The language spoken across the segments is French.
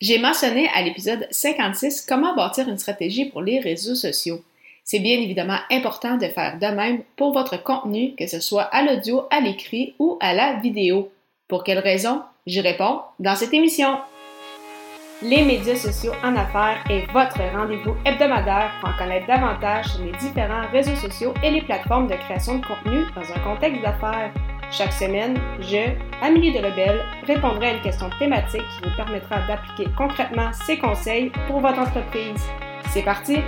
J'ai mentionné à l'épisode 56 comment bâtir une stratégie pour les réseaux sociaux. C'est bien évidemment important de faire de même pour votre contenu, que ce soit à l'audio, à l'écrit ou à la vidéo. Pour quelles raisons? J'y réponds dans cette émission. Les médias sociaux en affaires est votre rendez-vous hebdomadaire pour en connaître davantage sur les différents réseaux sociaux et les plateformes de création de contenu dans un contexte d'affaires. Chaque semaine, je, Amélie de Lebel, répondrai à une question thématique qui vous permettra d'appliquer concrètement ces conseils pour votre entreprise. C'est parti!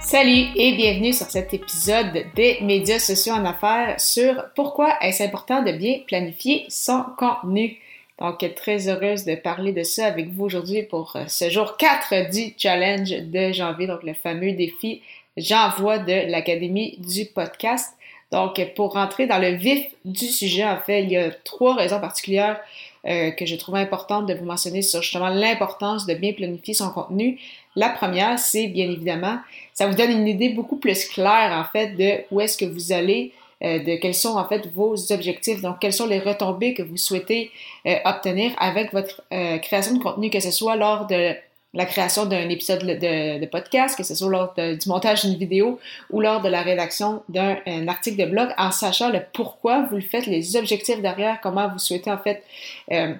Salut et bienvenue sur cet épisode des médias sociaux en affaires sur pourquoi est-ce important de bien planifier son contenu. Donc, très heureuse de parler de ça avec vous aujourd'hui pour euh, ce jour 4 du challenge de janvier, donc le fameux défi J'envoie de l'Académie du podcast. Donc, pour rentrer dans le vif du sujet, en fait, il y a trois raisons particulières euh, que je trouve importantes de vous mentionner sur justement l'importance de bien planifier son contenu. La première, c'est bien évidemment, ça vous donne une idée beaucoup plus claire en fait de où est-ce que vous allez, euh, de quels sont en fait vos objectifs, donc quelles sont les retombées que vous souhaitez euh, obtenir avec votre création de contenu, que ce soit lors de la création d'un épisode de, podcast, que ce soit lors du montage d'une vidéo ou lors de la rédaction d'un article de blog, en sachant le pourquoi vous le faites, les objectifs derrière, comment vous souhaitez en fait euh,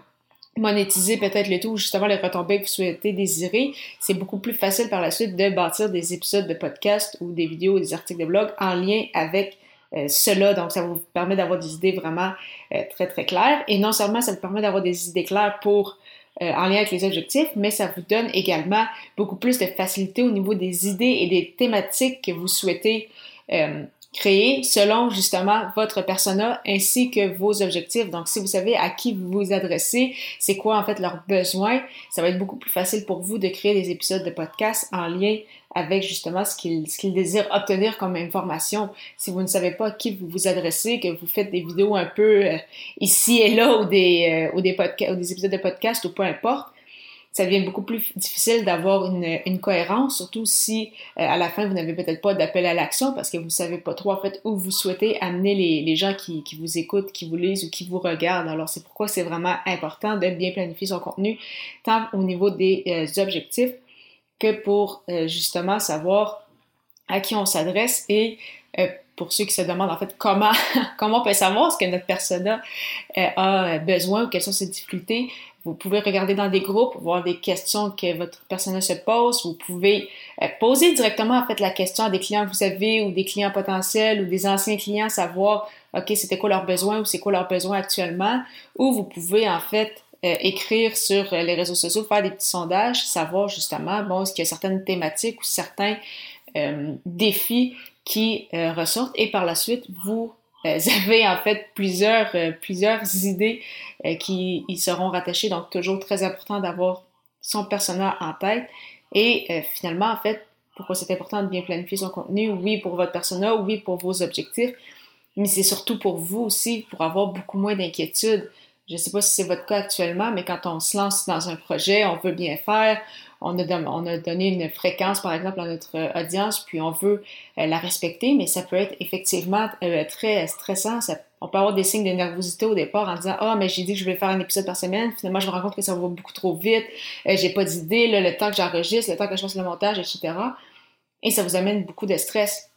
monétiser peut-être le tout, justement les retombées que vous souhaitez désirer, c'est beaucoup plus facile par la suite de bâtir des épisodes de podcast ou des vidéos ou des articles de blog en lien avec euh, cela. Donc, ça vous permet d'avoir des idées vraiment euh, très, très claires. Et non seulement ça vous permet d'avoir des idées claires pour euh, en lien avec les objectifs, mais ça vous donne également beaucoup plus de facilité au niveau des idées et des thématiques que vous souhaitez euh, créer selon justement votre persona ainsi que vos objectifs. Donc, si vous savez à qui vous vous adressez, c'est quoi en fait leurs besoins, ça va être beaucoup plus facile pour vous de créer des épisodes de podcast en lien avec justement ce qu'ils ce désirent obtenir comme information. Si vous ne savez pas à qui vous vous adressez, que vous faites des vidéos un peu euh, ici et là ou des, euh, ou des, ou des épisodes de podcast ou peu importe, ça devient beaucoup plus difficile d'avoir une, cohérence, surtout si euh, à la fin vous n'avez peut-être pas d'appel à l'action parce que vous ne savez pas trop en fait où vous souhaitez amener les, gens qui, qui, vous écoutent, qui vous lisent ou qui vous regardent. Alors c'est pourquoi c'est vraiment important de bien planifier son contenu, tant au niveau des euh, objectifs que pour euh, justement savoir à qui on s'adresse et pour ceux qui se demandent en fait comment, comment on peut savoir ce que notre persona a besoin ou quelles sont ses difficultés, vous pouvez regarder dans des groupes, voir des questions que votre personnel se pose. Vous pouvez euh, poser directement en fait la question à des clients que vous avez ou des clients potentiels ou des anciens clients, savoir ok c'était quoi leurs besoins ou c'est quoi leurs besoins actuellement. Ou vous pouvez en fait euh, écrire sur euh, les réseaux sociaux, faire des petits sondages, savoir justement bon est-ce qu'il y a certaines thématiques ou certains défis qui ressortent et par la suite vous euh, avez en fait plusieurs, euh, plusieurs idées euh, qui y seront rattachées, donc toujours très important d'avoir son personnage en tête. Et finalement, en fait, pourquoi c'est important de bien planifier son contenu? Oui, pour votre persona, oui, pour vos objectifs, mais c'est surtout pour vous aussi, pour avoir beaucoup moins d'inquiétude. Je ne sais pas si c'est votre cas actuellement, mais quand on se lance dans un projet, on veut bien faire, on a, donné une fréquence, par exemple, à notre euh, audience, puis on veut euh, la respecter, mais ça peut être effectivement euh, très stressant. on peut avoir des signes de nervosité au départ en disant Ah, mais j'ai dit que je vais faire un épisode par semaine. Finalement, je me rends compte que ça va beaucoup trop vite. j'ai pas d'idée, le temps que j'enregistre, le temps que je fasse le montage, etc. Et ça vous amène beaucoup de stress.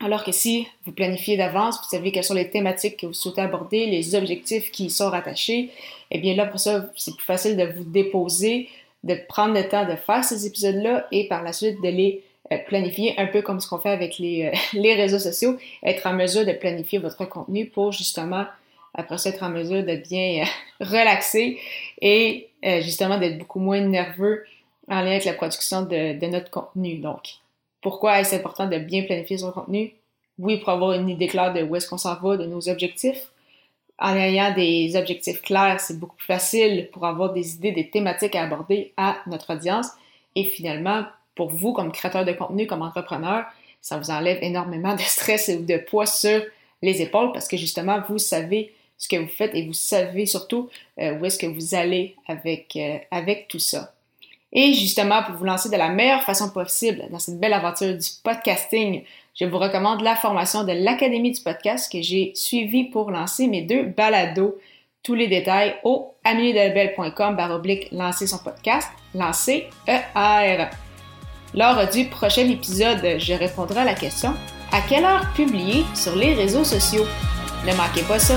Alors que si vous planifiez d'avance, vous savez quelles sont les thématiques que vous souhaitez aborder, les objectifs qui y sont rattachés, eh bien là, pour ça, c'est plus facile de vous déposer, de prendre le temps de faire ces épisodes-là et par la suite de les euh, planifier un peu comme ce qu'on fait avec les, euh, les, réseaux sociaux, être en mesure de planifier votre contenu pour justement, après ça, être en mesure de bien euh, relaxer et justement d'être beaucoup moins nerveux en lien avec la production de, de notre contenu. Donc, pourquoi est-ce important de bien planifier son contenu? Oui, pour avoir une idée claire de où est-ce qu'on s'en va, de nos objectifs, en ayant des objectifs clairs, c'est beaucoup plus facile pour avoir des idées, des thématiques à aborder à notre audience. Et finalement, pour vous, comme créateur de contenu, comme entrepreneur, ça vous enlève énormément de stress et de poids sur les épaules parce que justement, vous savez ce que vous faites et vous savez surtout euh, où est-ce que vous allez avec, euh, avec tout ça. Et justement, pour vous lancer de la meilleure façon possible dans cette belle aventure du podcasting, je vous recommande la formation de l'Académie du podcast que j'ai suivie pour lancer mes deux balados. Tous les détails au amiedelbel.com baroblique lancer son podcast, lancer ER. Lors du prochain épisode, je répondrai à la question à quelle heure publier sur les réseaux sociaux? Ne manquez pas ça!